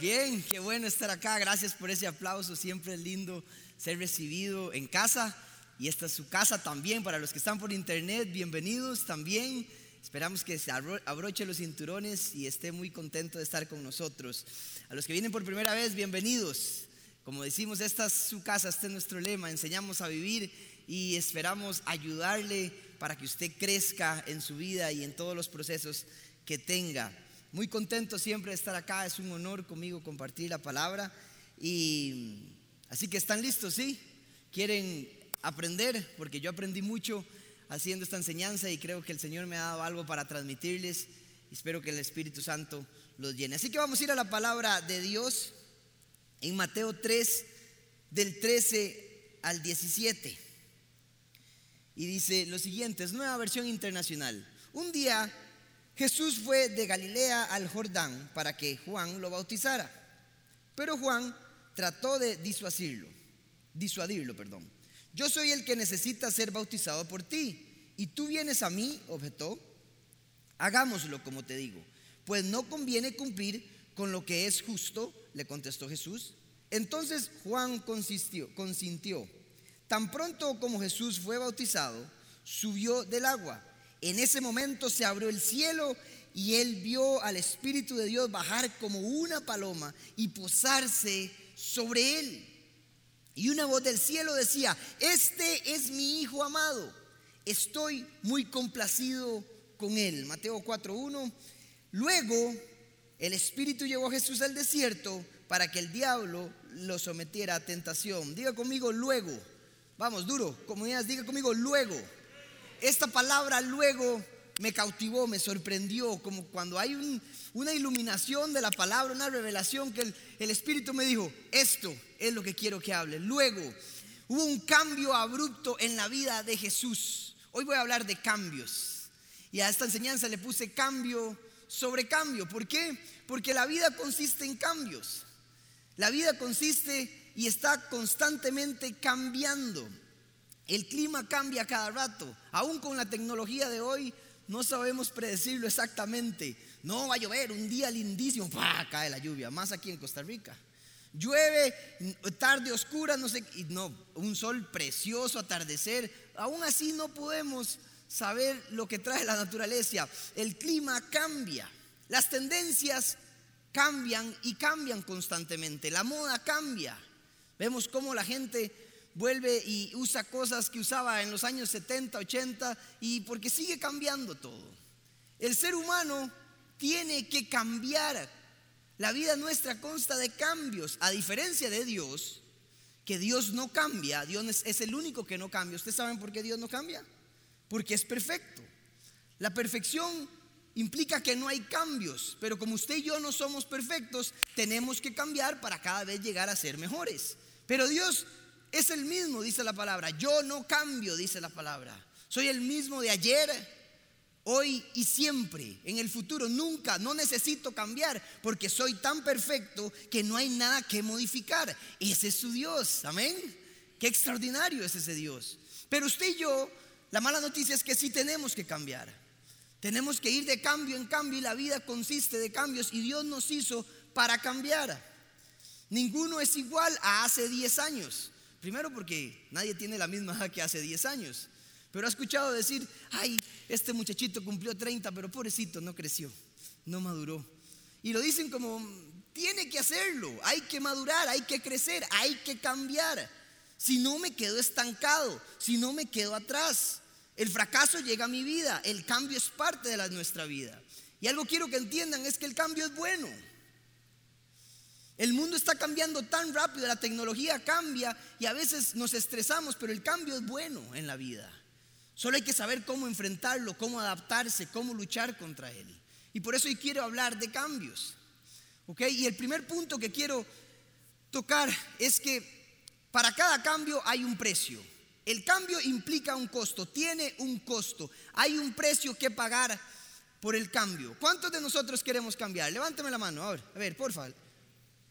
Bien, qué bueno estar acá. Gracias por ese aplauso. Siempre es lindo ser recibido en casa. Y esta es su casa también. Para los que están por internet, bienvenidos también. Esperamos que se abroche los cinturones y esté muy contento de estar con nosotros. A los que vienen por primera vez, bienvenidos. Como decimos, esta es su casa, este es nuestro lema. Enseñamos a vivir y esperamos ayudarle para que usted crezca en su vida y en todos los procesos que tenga. Muy contento siempre de estar acá, es un honor conmigo compartir la palabra. Y así que están listos, ¿sí? ¿Quieren aprender? Porque yo aprendí mucho haciendo esta enseñanza y creo que el Señor me ha dado algo para transmitirles. Espero que el Espíritu Santo los llene. Así que vamos a ir a la palabra de Dios en Mateo 3, del 13 al 17. Y dice lo siguiente, es nueva versión internacional. Un día Jesús fue de Galilea al Jordán para que Juan lo bautizara. Pero Juan trató de disuadirlo, disuadirlo, perdón. Yo soy el que necesita ser bautizado por ti, y tú vienes a mí, objetó. Hagámoslo como te digo, pues no conviene cumplir con lo que es justo, le contestó Jesús. Entonces Juan consintió. Tan pronto como Jesús fue bautizado, subió del agua en ese momento se abrió el cielo y él vio al Espíritu de Dios bajar como una paloma y posarse sobre él. Y una voz del cielo decía, este es mi Hijo amado, estoy muy complacido con él. Mateo 4.1. Luego el Espíritu llevó a Jesús al desierto para que el diablo lo sometiera a tentación. Diga conmigo luego. Vamos, duro, comunidades, diga conmigo luego esta palabra luego me cautivó, me sorprendió, como cuando hay una iluminación de la palabra, una revelación que el, el Espíritu me dijo, esto es lo que quiero que hable. Luego hubo un cambio abrupto en la vida de Jesús. Hoy voy a hablar de cambios. Y a esta enseñanza le puse cambio sobre cambio. ¿Por qué? Porque la vida consiste en cambios. La vida consiste y está constantemente cambiando. El clima cambia cada rato. Aún con la tecnología de hoy, no sabemos predecirlo exactamente. No va a llover, un día lindísimo, ¡pah! cae la lluvia, más aquí en Costa Rica. Llueve, tarde oscura, no sé, y no, un sol precioso, atardecer. Aún así no podemos saber lo que trae la naturaleza. El clima cambia, las tendencias cambian y cambian constantemente. La moda cambia. Vemos cómo la gente vuelve y usa cosas que usaba en los años 70, 80 y porque sigue cambiando todo. El ser humano tiene que cambiar. La vida nuestra consta de cambios, a diferencia de Dios, que Dios no cambia, Dios es el único que no cambia. ¿Ustedes saben por qué Dios no cambia? Porque es perfecto. La perfección implica que no hay cambios, pero como usted y yo no somos perfectos, tenemos que cambiar para cada vez llegar a ser mejores. Pero Dios es el mismo, dice la palabra. Yo no cambio, dice la palabra. Soy el mismo de ayer, hoy y siempre. En el futuro nunca, no necesito cambiar porque soy tan perfecto que no hay nada que modificar. Ese es su Dios. Amén. Qué extraordinario es ese Dios. Pero usted y yo, la mala noticia es que sí tenemos que cambiar. Tenemos que ir de cambio en cambio y la vida consiste de cambios y Dios nos hizo para cambiar. Ninguno es igual a hace 10 años. Primero porque nadie tiene la misma edad que hace 10 años. Pero ha escuchado decir, ay, este muchachito cumplió 30, pero pobrecito, no creció, no maduró. Y lo dicen como, tiene que hacerlo, hay que madurar, hay que crecer, hay que cambiar. Si no me quedo estancado, si no me quedo atrás. El fracaso llega a mi vida, el cambio es parte de la, nuestra vida. Y algo quiero que entiendan es que el cambio es bueno. El mundo está cambiando tan rápido, la tecnología cambia y a veces nos estresamos, pero el cambio es bueno en la vida. Solo hay que saber cómo enfrentarlo, cómo adaptarse, cómo luchar contra él. Y por eso hoy quiero hablar de cambios. ¿Ok? Y el primer punto que quiero tocar es que para cada cambio hay un precio. El cambio implica un costo, tiene un costo. Hay un precio que pagar por el cambio. ¿Cuántos de nosotros queremos cambiar? Levánteme la mano, a ver, a ver, por favor.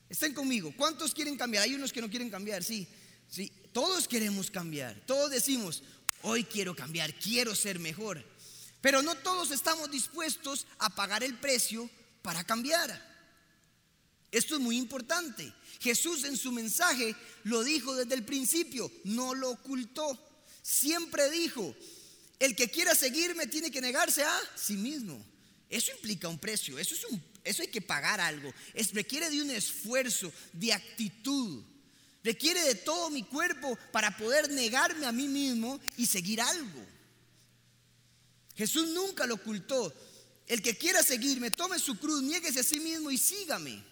Estén conmigo. ¿Cuántos quieren cambiar? Hay unos que no quieren cambiar, sí. Sí, todos queremos cambiar. Todos decimos, hoy quiero cambiar, quiero ser mejor. Pero no todos estamos dispuestos a pagar el precio para cambiar. Esto es muy importante. Jesús en su mensaje lo dijo desde el principio, no lo ocultó. Siempre dijo, el que quiera seguirme tiene que negarse a sí mismo. Eso implica un precio, eso, es un, eso hay que pagar algo. Es, requiere de un esfuerzo, de actitud. Requiere de todo mi cuerpo para poder negarme a mí mismo y seguir algo. Jesús nunca lo ocultó. El que quiera seguirme, tome su cruz, nieguese a sí mismo y sígame.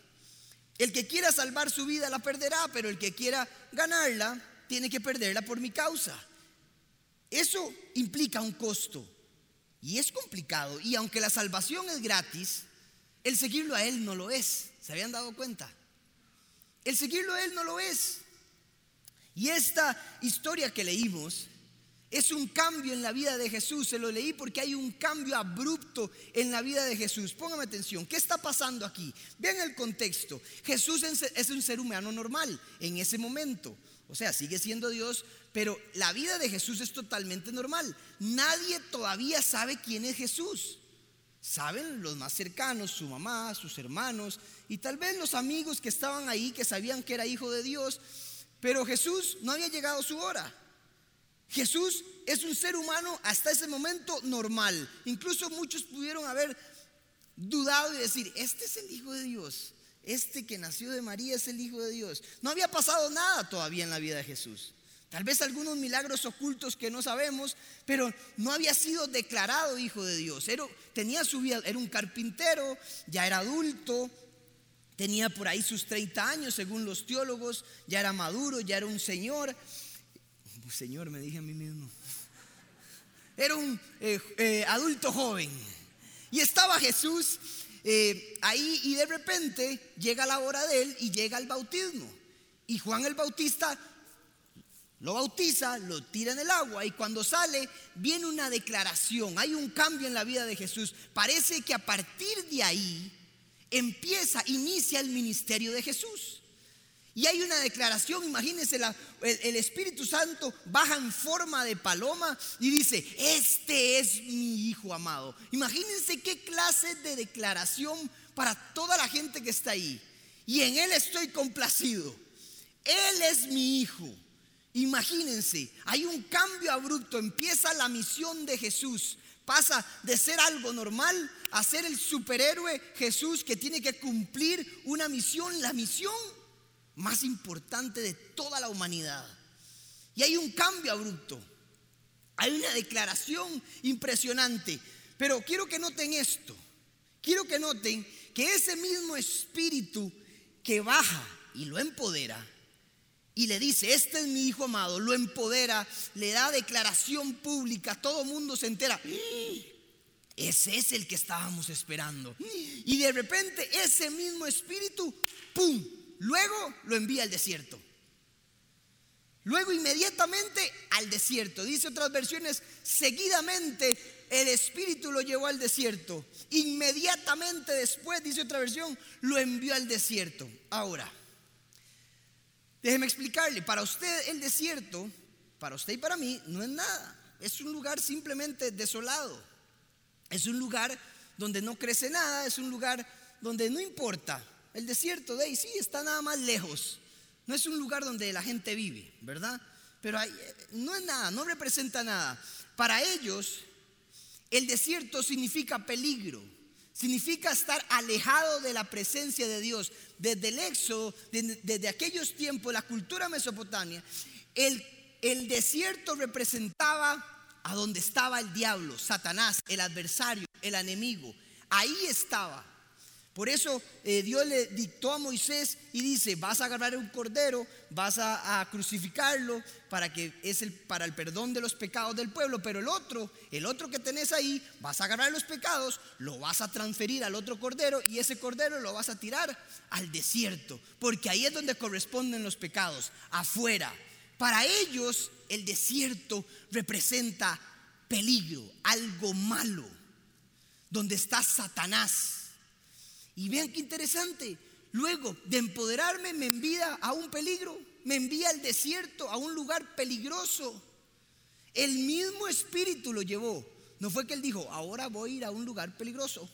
El que quiera salvar su vida la perderá, pero el que quiera ganarla tiene que perderla por mi causa. Eso implica un costo y es complicado. Y aunque la salvación es gratis, el seguirlo a Él no lo es. ¿Se habían dado cuenta? El seguirlo a Él no lo es. Y esta historia que leímos es un cambio en la vida de Jesús. Se lo leí porque hay un cambio abrupto en la vida de Jesús. Póngame atención. ¿Qué está pasando aquí? Vean el contexto. Jesús es un ser humano normal en ese momento. O sea, sigue siendo Dios, pero la vida de Jesús es totalmente normal. Nadie todavía sabe quién es Jesús. Saben los más cercanos, su mamá, sus hermanos y tal vez los amigos que estaban ahí, que sabían que era hijo de Dios. Pero Jesús no había llegado su hora. Jesús es un ser humano hasta ese momento normal. Incluso muchos pudieron haber dudado y decir, este es el Hijo de Dios. Este que nació de María es el Hijo de Dios. No había pasado nada todavía en la vida de Jesús. Tal vez algunos milagros ocultos que no sabemos, pero no había sido declarado hijo de Dios. Era, tenía su vida, era un carpintero, ya era adulto, tenía por ahí sus 30 años según los teólogos, ya era maduro, ya era un señor. Señor, me dije a mí mismo. Era un eh, eh, adulto joven. Y estaba Jesús eh, ahí y de repente llega la hora de él y llega el bautismo. Y Juan el Bautista lo bautiza, lo tira en el agua y cuando sale viene una declaración, hay un cambio en la vida de Jesús. Parece que a partir de ahí empieza, inicia el ministerio de Jesús. Y hay una declaración, imagínense, el, Espíritu Santo baja en forma de paloma y dice, este es mi Hijo amado. Imagínense qué clase de declaración para toda la gente que está ahí. Y en Él estoy complacido. Él es mi Hijo. Imagínense, hay un cambio abrupto, empieza la misión de Jesús. Pasa de ser algo normal a ser el superhéroe Jesús que tiene que cumplir una misión, la misión más importante de toda la humanidad. Y hay un cambio abrupto. Hay una declaración impresionante. Pero quiero que noten esto. Quiero que noten que ese mismo espíritu que baja y lo empodera y le dice, este es mi hijo amado, lo empodera, le da declaración pública, todo mundo se entera. Ese es el que estábamos esperando. Y de repente ese mismo espíritu, ¡pum!, Luego lo envía al desierto. Luego inmediatamente al desierto. Dice otras versiones, seguidamente el Espíritu lo llevó al desierto. Inmediatamente después, dice otra versión, lo envió al desierto. Ahora, déjeme explicarle, para usted el desierto, para usted y para mí, no es nada. Es un lugar simplemente desolado. Es un lugar donde no crece nada, es un lugar donde no importa el desierto de ahí sí está nada más lejos. No es un lugar donde la gente vive, ¿verdad? Pero no es nada, no representa nada. Para ellos, el desierto significa peligro, significa estar alejado de la presencia de Dios. Desde el éxodo, desde, aquellos tiempos, la cultura mesopotamia, el, el desierto representaba a donde estaba el diablo, Satanás, el adversario, el enemigo. Ahí estaba. Por eso eh, Dios le dictó a Moisés y dice, vas a agarrar un cordero, vas a, crucificarlo para que es el, para el perdón de los pecados del pueblo, pero el otro, el otro que tenés ahí, vas a agarrar los pecados, lo vas a transferir al otro cordero y ese cordero lo vas a tirar al desierto, porque ahí es donde corresponden los pecados, afuera. Para ellos el desierto representa peligro, algo malo, donde está Satanás y vean qué interesante. Luego de empoderarme me envía a un peligro, me envía al desierto, a un lugar peligroso. El mismo espíritu lo llevó. No fue que él dijo, ahora voy a ir a un lugar peligroso.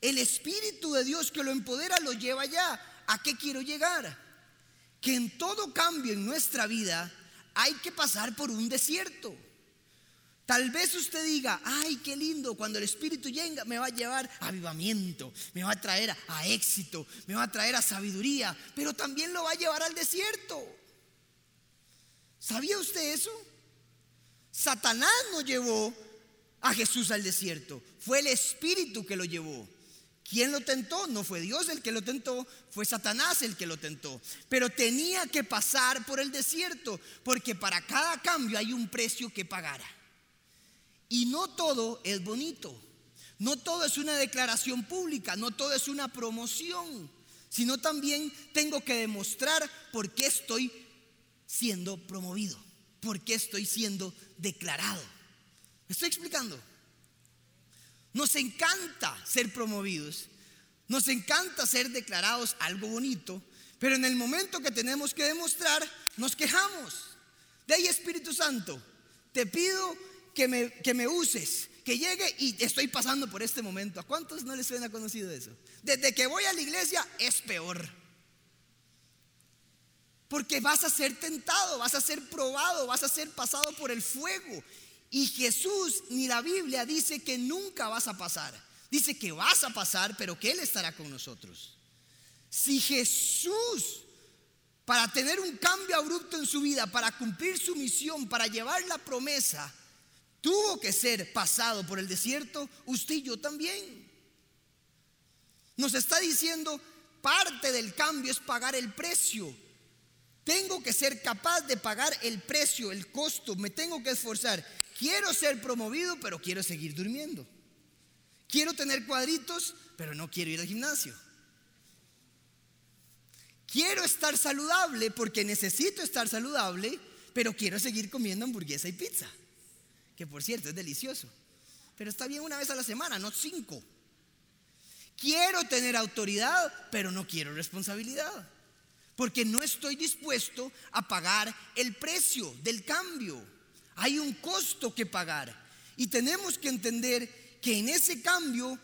El Espíritu de Dios que lo empodera lo lleva allá. ¿A qué quiero llegar? Que en todo cambio en nuestra vida hay que pasar por un desierto. Tal vez usted diga, ay, qué lindo, cuando el Espíritu llega me va a llevar a avivamiento, me va a traer a éxito, me va a traer a sabiduría, pero también lo va a llevar al desierto. ¿Sabía usted eso? Satanás no llevó a Jesús al desierto, fue el Espíritu que lo llevó. ¿Quién lo tentó? No fue Dios el que lo tentó, fue Satanás el que lo tentó. Pero tenía que pasar por el desierto, porque para cada cambio hay un precio que pagar. Y no todo es bonito, no todo es una declaración pública, no todo es una promoción, sino también tengo que demostrar por qué estoy siendo promovido, por qué estoy siendo declarado. ¿Me estoy explicando? Nos encanta ser promovidos, nos encanta ser declarados algo bonito, pero en el momento que tenemos que demostrar, nos quejamos. De ahí Espíritu Santo, te pido que me, uses, que llegue y estoy pasando por este momento. ¿A cuántos no les suena conocido eso? Desde que voy a la iglesia es peor. Porque vas a ser tentado, vas a ser probado, vas a ser pasado por el fuego. Y Jesús ni la Biblia dice que nunca vas a pasar. Dice que vas a pasar, pero que Él estará con nosotros. Si Jesús, para tener un cambio abrupto en su vida, para cumplir su misión, para llevar la promesa, tuvo que ser pasado por el desierto, usted y yo también. Nos está diciendo, parte del cambio es pagar el precio. Tengo que ser capaz de pagar el precio, el costo, me tengo que esforzar. Quiero ser promovido, pero quiero seguir durmiendo. Quiero tener cuadritos, pero no quiero ir al gimnasio. Quiero estar saludable porque necesito estar saludable, pero quiero seguir comiendo hamburguesa y pizza que por cierto es delicioso, pero está bien una vez a la semana, no cinco. Quiero tener autoridad, pero no quiero responsabilidad, porque no estoy dispuesto a pagar el precio del cambio. Hay un costo que pagar y tenemos que entender que en ese cambio,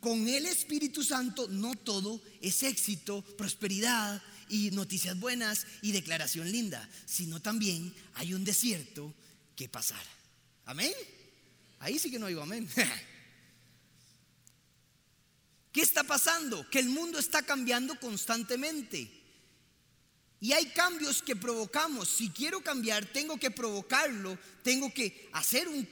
con el Espíritu Santo, no todo es éxito, prosperidad y noticias buenas y declaración linda, sino también hay un desierto que pasar. Amén. Ahí sí que no digo amén. ¿Qué está pasando? Que el mundo está cambiando constantemente. Y hay cambios que provocamos. Si quiero cambiar, tengo que provocarlo, tengo que hacer un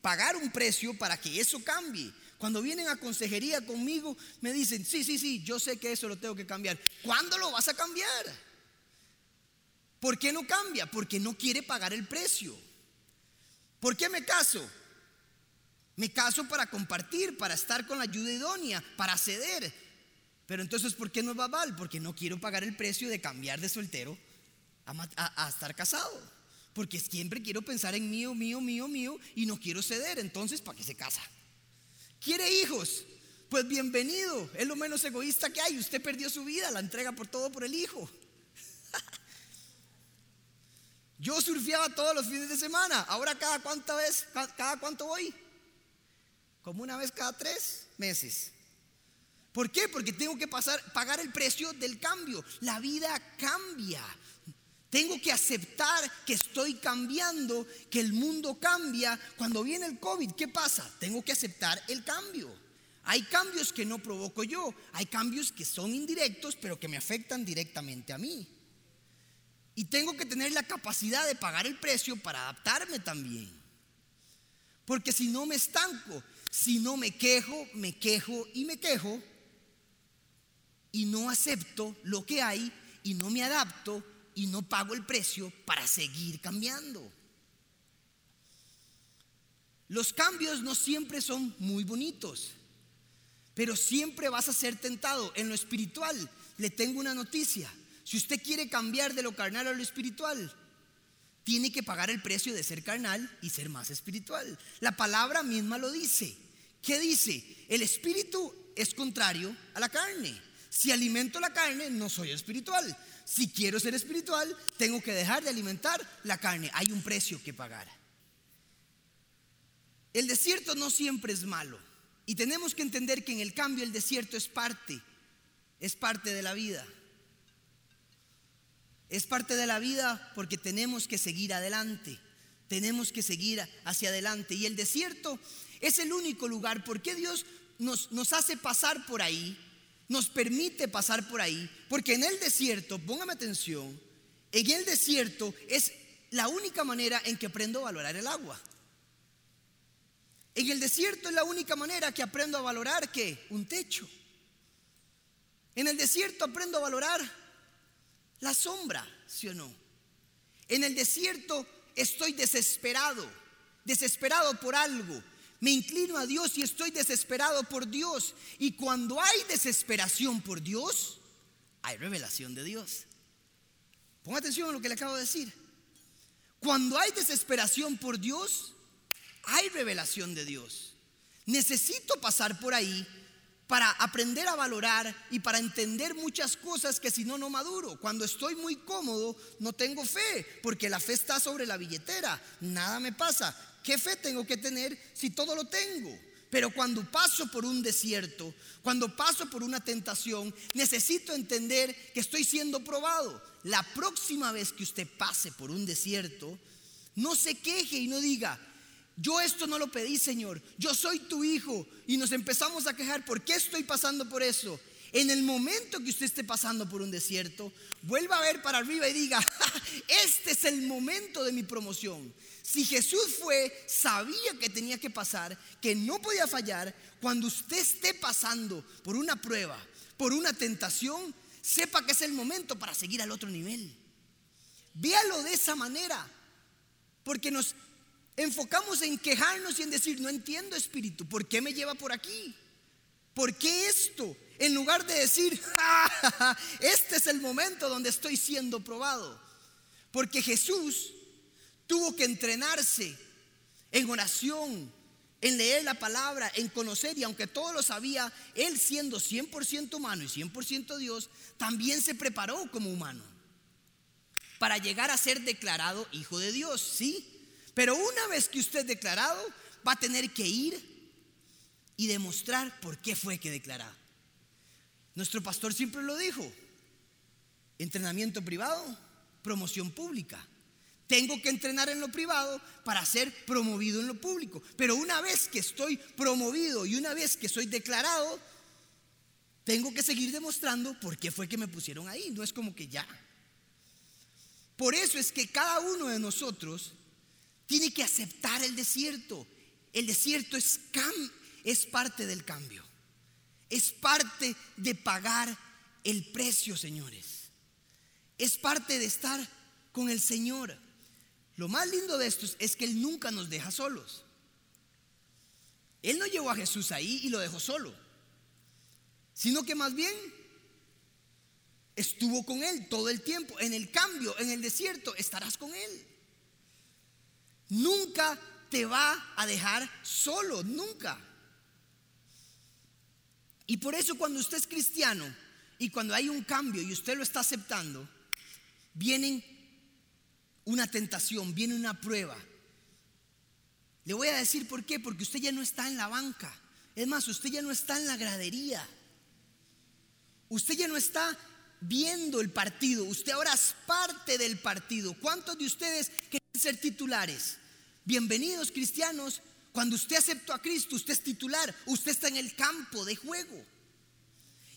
pagar un precio para que eso cambie. Cuando vienen a consejería conmigo, me dicen, "Sí, sí, sí, yo sé que eso lo tengo que cambiar." ¿Cuándo lo vas a cambiar? ¿Por qué no cambia? Porque no quiere pagar el precio. ¿Por qué me caso? Me caso para compartir, para estar con la ayuda idónea, para ceder. Pero entonces, ¿por qué no va mal? Porque no quiero pagar el precio de cambiar de soltero a, estar casado. Porque siempre quiero pensar en mío, mío, mío, mío y no quiero ceder. Entonces, ¿para qué se casa? ¿Quiere hijos? Pues bienvenido. Es lo menos egoísta que hay. Usted perdió su vida, la entrega por todo por el hijo. Yo surfeaba todos los fines de semana. Ahora cada cuánta vez, cada cuánto voy? Como una vez cada tres meses. ¿Por qué? Porque tengo que pagar el precio del cambio. La vida cambia. Tengo que aceptar que estoy cambiando, que el mundo cambia. Cuando viene el COVID, ¿qué pasa? Tengo que aceptar el cambio. Hay cambios que no provoco yo, hay cambios que son indirectos, pero que me afectan directamente a mí. Y tengo que tener la capacidad de pagar el precio para adaptarme también. Porque si no me estanco, si no me quejo, me quejo y me quejo, y no acepto lo que hay, y no me adapto, y no pago el precio para seguir cambiando. Los cambios no siempre son muy bonitos, pero siempre vas a ser tentado. En lo espiritual, le tengo una noticia si usted quiere cambiar de lo carnal a lo espiritual, tiene que pagar el precio de ser carnal y ser más espiritual. La palabra misma lo dice. ¿Qué dice? El espíritu es contrario a la carne. Si alimento la carne, no soy espiritual. Si quiero ser espiritual, tengo que dejar de alimentar la carne. Hay un precio que pagar. El desierto no siempre es malo. Y tenemos que entender que en el cambio el desierto es parte, es parte de la vida. Es parte de la vida porque tenemos que seguir adelante, tenemos que seguir hacia adelante. Y el desierto es el único lugar, ¿por qué Dios nos, nos hace pasar por ahí? Nos permite pasar por ahí, porque en el desierto, póngame atención, en el desierto es la única manera en que aprendo a valorar el agua. En el desierto es la única manera que aprendo a valorar que un techo. En el desierto aprendo a valorar la sombra, ¿sí o no? En el desierto estoy desesperado, desesperado por algo. Me inclino a Dios y estoy desesperado por Dios. Y cuando hay desesperación por Dios, hay revelación de Dios. Ponga atención a lo que le acabo de decir. Cuando hay desesperación por Dios, hay revelación de Dios. Necesito pasar por ahí para aprender a valorar y para entender muchas cosas que si no, no maduro. Cuando estoy muy cómodo, no tengo fe, porque la fe está sobre la billetera. Nada me pasa. ¿Qué fe tengo que tener si todo lo tengo? Pero cuando paso por un desierto, cuando paso por una tentación, necesito entender que estoy siendo probado. La próxima vez que usted pase por un desierto, no se queje y no diga, yo esto no lo pedí, Señor. Yo soy tu hijo. Y nos empezamos a quejar, ¿por qué estoy pasando por eso? En el momento que usted esté pasando por un desierto, vuelva a ver para arriba y diga, este es el momento de mi promoción. Si Jesús fue, sabía que tenía que pasar, que no podía fallar, cuando usted esté pasando por una prueba, por una tentación, sepa que es el momento para seguir al otro nivel. Véalo de esa manera, porque nos enfocamos en quejarnos y en decir, no entiendo espíritu, ¿por qué me lleva por aquí? ¿Por qué esto? En lugar de decir, este es el momento donde estoy siendo probado. Porque Jesús tuvo que entrenarse en oración, en leer la palabra, en conocer, y aunque todo lo sabía, él siendo 100% humano y 100% Dios, también se preparó como humano para llegar a ser declarado hijo de Dios, ¿sí? Pero una vez que usted es declarado, va a tener que ir y demostrar por qué fue que declaró. Nuestro pastor siempre lo dijo. Entrenamiento privado, promoción pública. Tengo que entrenar en lo privado para ser promovido en lo público. Pero una vez que estoy promovido y una vez que soy declarado, tengo que seguir demostrando por qué fue que me pusieron ahí. No es como que ya. Por eso es que cada uno de nosotros tiene que aceptar el desierto. El desierto es, es parte del cambio. Es parte de pagar el precio, señores. Es parte de estar con el Señor. Lo más lindo de esto es que Él nunca nos deja solos. Él no llevó a Jesús ahí y lo dejó solo, sino que más bien estuvo con Él todo el tiempo. En el cambio, en el desierto, estarás con Él. Nunca te va a dejar solo, nunca. Y por eso cuando usted es cristiano y cuando hay un cambio y usted lo está aceptando, vienen una tentación, viene una prueba. Le voy a decir por qué, porque usted ya no está en la banca. Es más, usted ya no está en la gradería. Usted ya no está viendo el partido, usted ahora es parte del partido. ¿Cuántos de ustedes quieren ser titulares? Bienvenidos cristianos, cuando usted aceptó a Cristo, usted es titular, usted está en el campo de juego.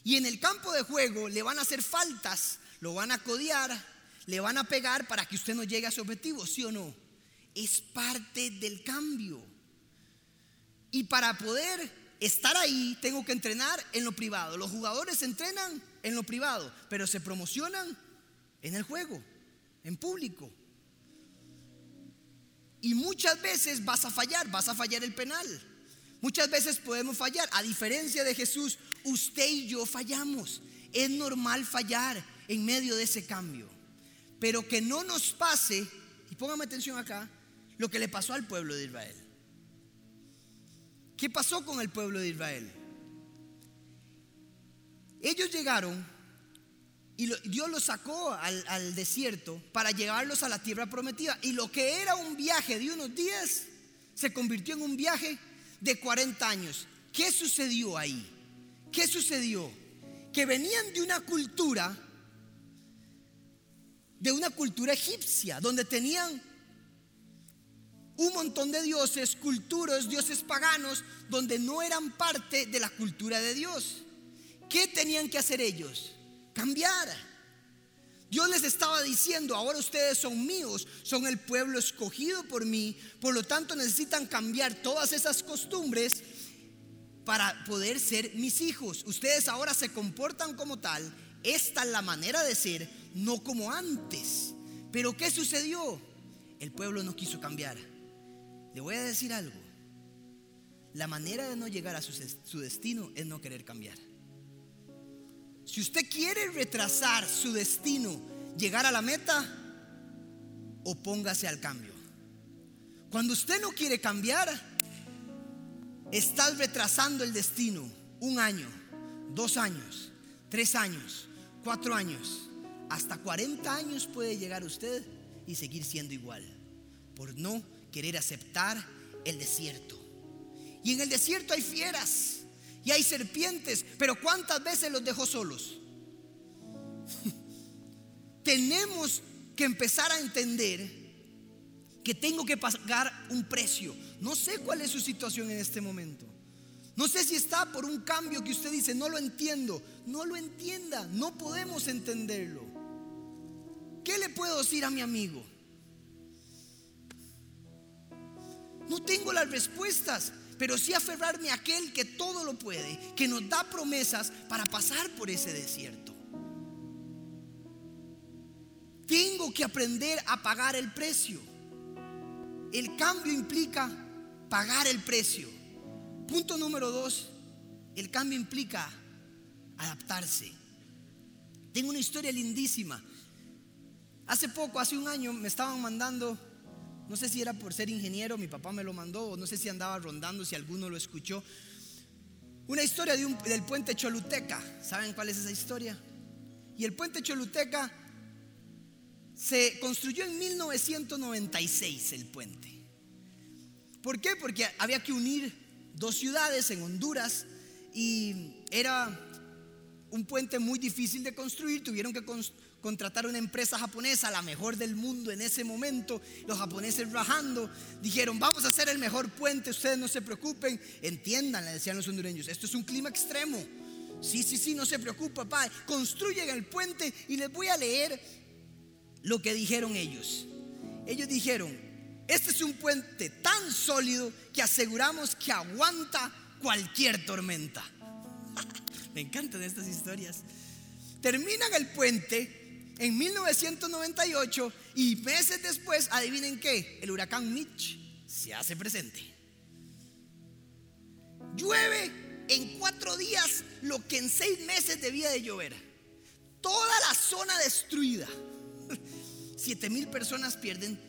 Y en el campo de juego le van a hacer faltas, lo van a codiar, le van a pegar para que usted no llegue a su objetivo, ¿sí o no? Es parte del cambio. Y para poder estar ahí, tengo que entrenar en lo privado. Los jugadores entrenan en lo privado, pero se promocionan en el juego, en público. Y muchas veces vas a fallar, vas a fallar el penal. Muchas veces podemos fallar. A diferencia de Jesús, usted y yo fallamos. Es normal fallar en medio de ese cambio. Pero que no nos pase, y póngame atención acá, lo que le pasó al pueblo de Israel. ¿Qué pasó con el pueblo de Israel? Ellos llegaron y Dios los sacó al, desierto para llevarlos a la tierra prometida. Y lo que era un viaje de unos días se convirtió en un viaje de 40 años. ¿Qué sucedió ahí? ¿Qué sucedió? Que venían de una cultura, de una cultura egipcia, donde tenían un montón de dioses, culturas, dioses paganos, donde no eran parte de la cultura de Dios. ¿Qué tenían que hacer ellos? Cambiar. Dios les estaba diciendo, ahora ustedes son míos, son el pueblo escogido por mí, por lo tanto necesitan cambiar todas esas costumbres para poder ser mis hijos. Ustedes ahora se comportan como tal, esta es la manera de ser, no como antes. Pero ¿qué sucedió? El pueblo no quiso cambiar. Le voy a decir algo. La manera de no llegar a su, destino es no querer cambiar. Si usted quiere retrasar su destino, llegar a la meta, opóngase al cambio. Cuando usted no quiere cambiar, está retrasando el destino un año, dos años, tres años, cuatro años, hasta 40 años puede llegar usted y seguir siendo igual por no querer aceptar el desierto. Y en el desierto hay fieras y hay serpientes, pero ¿cuántas veces los dejó solos? Tenemos que empezar a entender que tengo que pagar un precio. No sé cuál es su situación en este momento. No sé si está por un cambio que usted dice, no lo entiendo. No lo entienda, no podemos entenderlo. ¿Qué le puedo decir a mi amigo? No tengo las respuestas, pero sí aferrarme a aquel que todo lo puede, que nos da promesas para pasar por ese desierto. Tengo que aprender a pagar el precio. El cambio implica pagar el precio. Punto número dos, el cambio implica adaptarse. Tengo una historia lindísima. Hace poco, hace un año, me estaban mandando no sé si era por ser ingeniero, mi papá me lo mandó, o no sé si andaba rondando, si alguno lo escuchó. Una historia del puente Choluteca. ¿Saben cuál es esa historia? Y el puente Choluteca se construyó en 1996, el puente. ¿Por qué? Porque había que unir dos ciudades en Honduras y era un puente muy difícil de construir. Tuvieron que construir contratar una empresa japonesa, la mejor del mundo en ese momento, los japoneses rajando, dijeron, vamos a hacer el mejor puente, ustedes no se preocupen, entiendan, le decían los hondureños, esto es un clima extremo. Sí, sí, sí, no se preocupe, papá. Construyen el puente y les voy a leer lo que dijeron ellos. Ellos dijeron, este es un puente tan sólido que aseguramos que aguanta cualquier tormenta. Me encantan estas historias. Terminan el puente en 1998 y meses después, adivinen qué, el huracán Mitch se hace presente. Llueve en cuatro días lo que en seis meses debía de llover. Toda la zona destruida. Siete mil personas pierden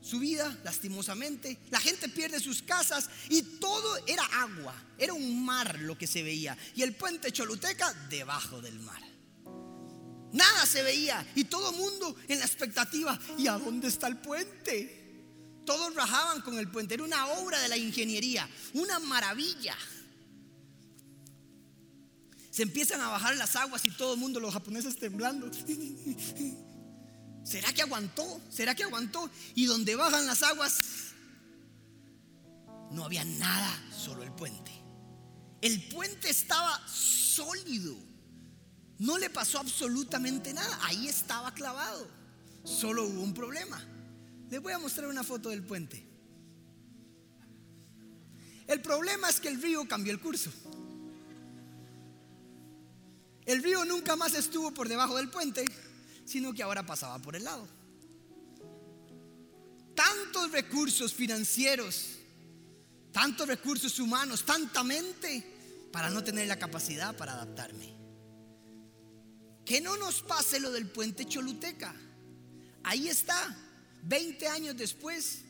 su vida, lastimosamente. La gente pierde sus casas y todo era agua. Era un mar lo que se veía. Y el puente Choluteca debajo del mar. Nada se veía y todo el mundo en la expectativa. ¿Y a dónde está el puente? Todos rajaban con el puente. Era una obra de la ingeniería, una maravilla. Se empiezan a bajar las aguas y todo el mundo, los japoneses temblando. ¿Será que aguantó? ¿Será que aguantó? Y donde bajan las aguas, no había nada, solo el puente. El puente estaba sólido. No le pasó absolutamente nada. Ahí estaba clavado. Solo hubo un problema. Les voy a mostrar una foto del puente. El problema es que el río cambió el curso. El río nunca más estuvo por debajo del puente, sino que ahora pasaba por el lado. Tantos recursos financieros, tantos recursos humanos, tanta mente para no tener la capacidad para adaptarme. Que no nos pase lo del puente Choluteca. Ahí está, 20 años después,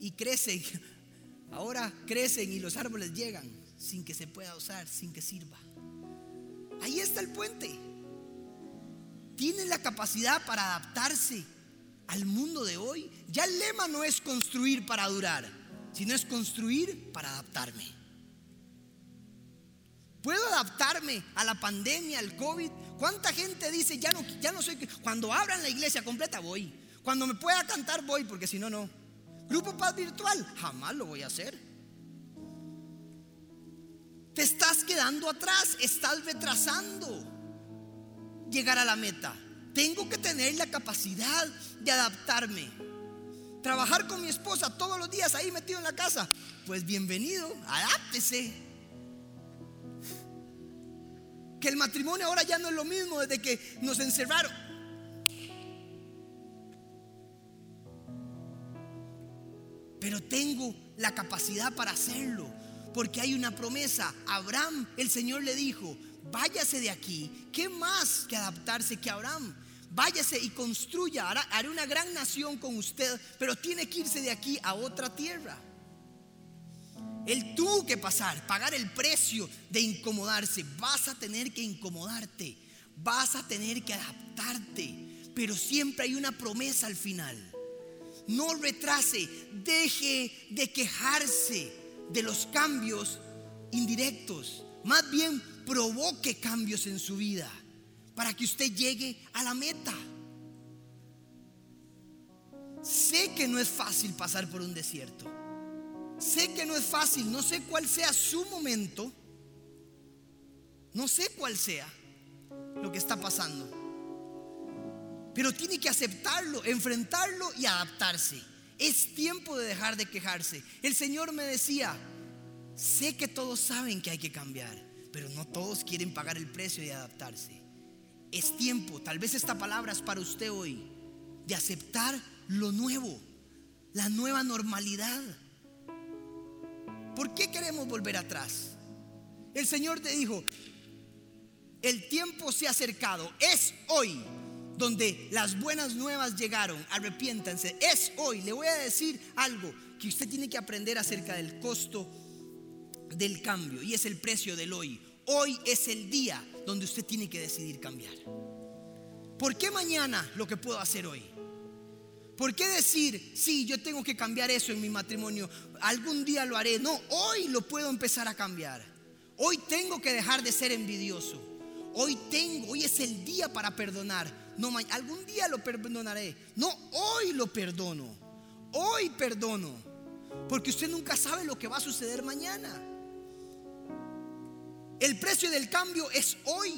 y crecen. Ahora crecen y los árboles llegan sin que se pueda usar, sin que sirva. Ahí está el puente. Tienen la capacidad para adaptarse al mundo de hoy. Ya el lema no es construir para durar, sino es construir para adaptarme. Adaptarme a la pandemia, al COVID. ¿Cuánta gente dice, ya no, ya no soy, cuando abran la iglesia completa voy? Cuando me pueda cantar voy, porque si no, no. Grupo Paz Virtual, jamás lo voy a hacer. Te estás quedando atrás, estás retrasando llegar a la meta. Tengo que tener la capacidad de adaptarme. Trabajar con mi esposa todos los días ahí metido en la casa. Pues bienvenido, adáptese. Que el matrimonio ahora ya no es lo mismo desde que nos encerraron. Pero tengo la capacidad para hacerlo. Porque hay una promesa. Abraham, el Señor le dijo, váyase de aquí. ¿Qué más que adaptarse que Abraham? Váyase y construya. Haré una gran nación con usted, pero tiene que irse de aquí a otra tierra. Él tuvo que pasar, pagar el precio de incomodarse. Vas a tener que incomodarte. Vas a tener que adaptarte. Pero siempre hay una promesa al final. No retrase. Deje de quejarse de los cambios indirectos. Más bien provoque cambios en su vida para que usted llegue a la meta. Sé que no es fácil pasar por un desierto. Sé que no es fácil. No sé cuál sea su momento. No sé cuál sea lo que está pasando. Pero tiene que aceptarlo, enfrentarlo y adaptarse. Es tiempo de dejar de quejarse. El Señor me decía, sé que todos saben que hay que cambiar, pero no todos quieren pagar el precio y adaptarse. Es tiempo, tal vez esta palabra es para usted hoy, de aceptar lo nuevo, la nueva normalidad. ¿Por qué queremos volver atrás? El Señor te dijo, el tiempo se ha acercado, es hoy donde las buenas nuevas llegaron, arrepiéntanse, es hoy. Le voy a decir algo que usted tiene que aprender acerca del costo del cambio y es el precio del hoy. Hoy es el día donde usted tiene que decidir cambiar. ¿Por qué mañana lo que puedo hacer hoy? ¿Por qué decir, sí, yo tengo que cambiar eso en mi matrimonio? Algún día lo haré. No, hoy lo puedo empezar a cambiar. Hoy tengo que dejar de ser envidioso. Hoy tengo, hoy es el día para perdonar. No, algún día lo perdonaré. No, hoy lo perdono. Hoy perdono. Porque usted nunca sabe lo que va a suceder mañana. El precio del cambio es hoy.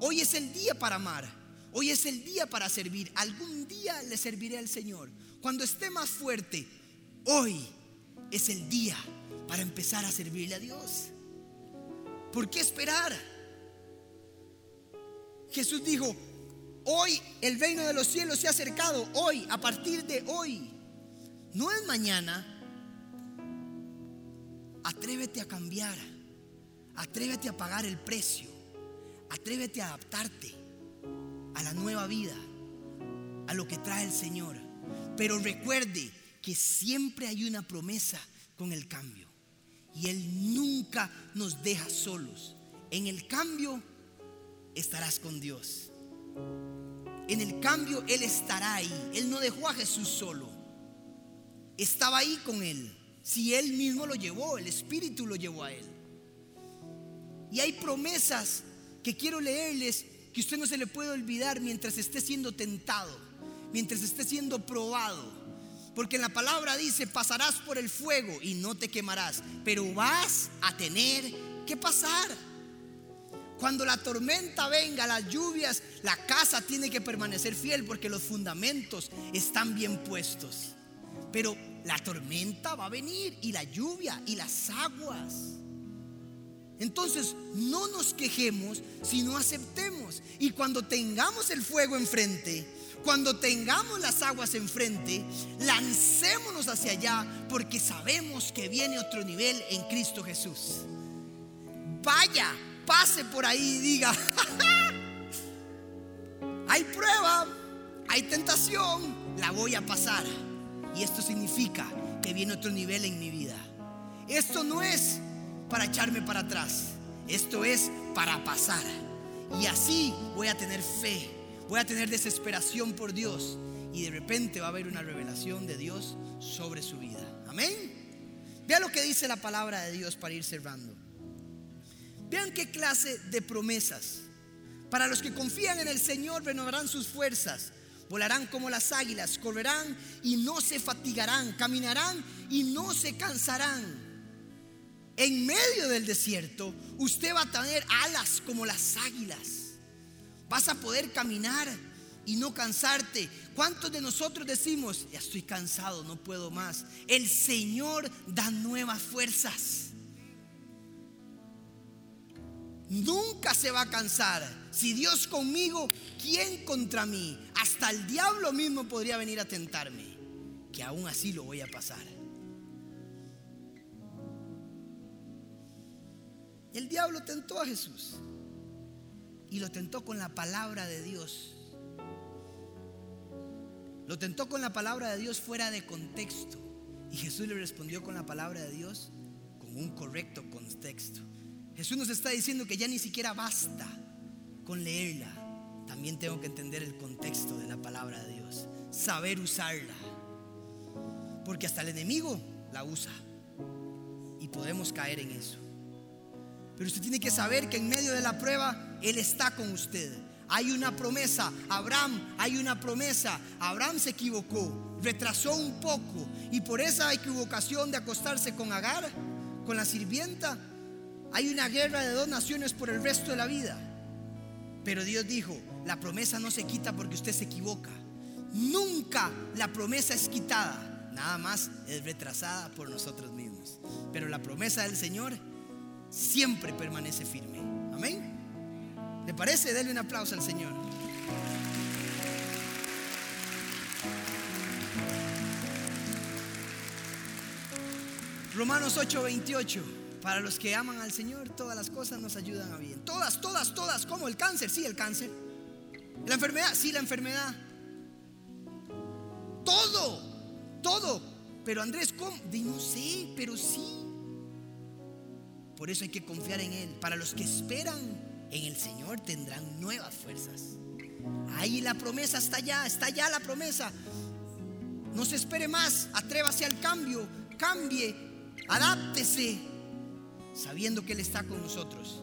Hoy es el día para amar. Hoy es el día para servir. Algún día le serviré al Señor. Cuando esté más fuerte, hoy es el día para empezar a servirle a Dios. ¿Por qué esperar? Jesús dijo, hoy el reino de los cielos se ha acercado, hoy, a partir de hoy. No es mañana. Atrévete a cambiar. Atrévete a pagar el precio. Atrévete a adaptarte a la nueva vida, a lo que trae el Señor. Pero recuerde que siempre hay una promesa con el cambio. Y Él nunca nos deja solos. En el cambio estarás con Dios. En el cambio Él estará ahí. Él no dejó a Jesús solo. Estaba ahí con Él. Si Él mismo lo llevó, el Espíritu lo llevó a Él. Y hay promesas que quiero leerles que usted no se le puede olvidar mientras esté siendo tentado, mientras esté siendo probado. Porque en la palabra dice, pasarás por el fuego y no te quemarás, pero vas a tener que pasar. Cuando la tormenta venga, las lluvias, la casa tiene que permanecer fiel porque los fundamentos están bien puestos. Pero la tormenta va a venir y la lluvia y las aguas. Entonces, no nos quejemos, sino aceptemos. Y cuando tengamos el fuego enfrente, cuando tengamos las aguas enfrente, lancémonos hacia allá porque sabemos que viene otro nivel en Cristo Jesús. Vaya, pase por ahí y diga, hay prueba, hay tentación, la voy a pasar. Y esto significa que viene otro nivel en mi vida. Esto no es para echarme para atrás. Esto es para pasar. Y así voy a tener fe, voy a tener desesperación por Dios. Y de repente va a haber una revelación de Dios sobre su vida. Amén. Vea lo que dice la palabra de Dios para ir cerrando. Vean qué clase de promesas. Para los que confían en el Señor renovarán sus fuerzas, volarán como las águilas, correrán y no se fatigarán, caminarán y no se cansarán. En medio del desierto, usted va a tener alas como las águilas. Vas a poder caminar y no cansarte. ¿Cuántos de nosotros decimos, ya estoy cansado, no puedo más? El Señor da nuevas fuerzas. Nunca se va a cansar. Si Dios conmigo, ¿quién contra mí? Hasta el diablo mismo podría venir a tentarme, que aún así lo voy a pasar. El diablo tentó a Jesús y lo tentó con la palabra de Dios. Lo tentó con la palabra de Dios fuera de contexto. Y Jesús le respondió con la palabra de Dios con un correcto contexto. Jesús nos está diciendo que ya ni siquiera basta con leerla. También tengo que entender el contexto de la palabra de Dios. Saber usarla. Porque hasta el enemigo la usa. Y podemos caer en eso. Pero usted tiene que saber que en medio de la prueba Él está con usted. Hay una promesa. Abraham, hay una promesa. Abraham se equivocó, retrasó un poco. Y por esa equivocación de acostarse con Agar, con la sirvienta, hay una guerra de dos naciones por el resto de la vida. Pero Dios dijo, la promesa no se quita porque usted se equivoca. Nunca la promesa es quitada. Nada más es retrasada por nosotros mismos. Pero la promesa del Señor siempre permanece firme. Amén. ¿Le parece? Dele un aplauso al Señor. Romanos 8:28. Para los que aman al Señor, todas las cosas nos ayudan a bien. Todas, todas, todas. ¿Cómo? El cáncer, sí, el cáncer. La enfermedad, sí, la enfermedad. Todo, todo. Pero Andrés, ¿cómo? no sé, pero sí. Por eso hay que confiar en Él. Para los que esperan en el Señor tendrán nuevas fuerzas. Ahí la promesa está ya, está ya la promesa. No se espere más, atrévase al cambio, cambie, adáptese, sabiendo que Él está con nosotros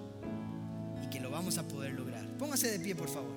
y que lo vamos a poder lograr. Póngase de pie, por favor.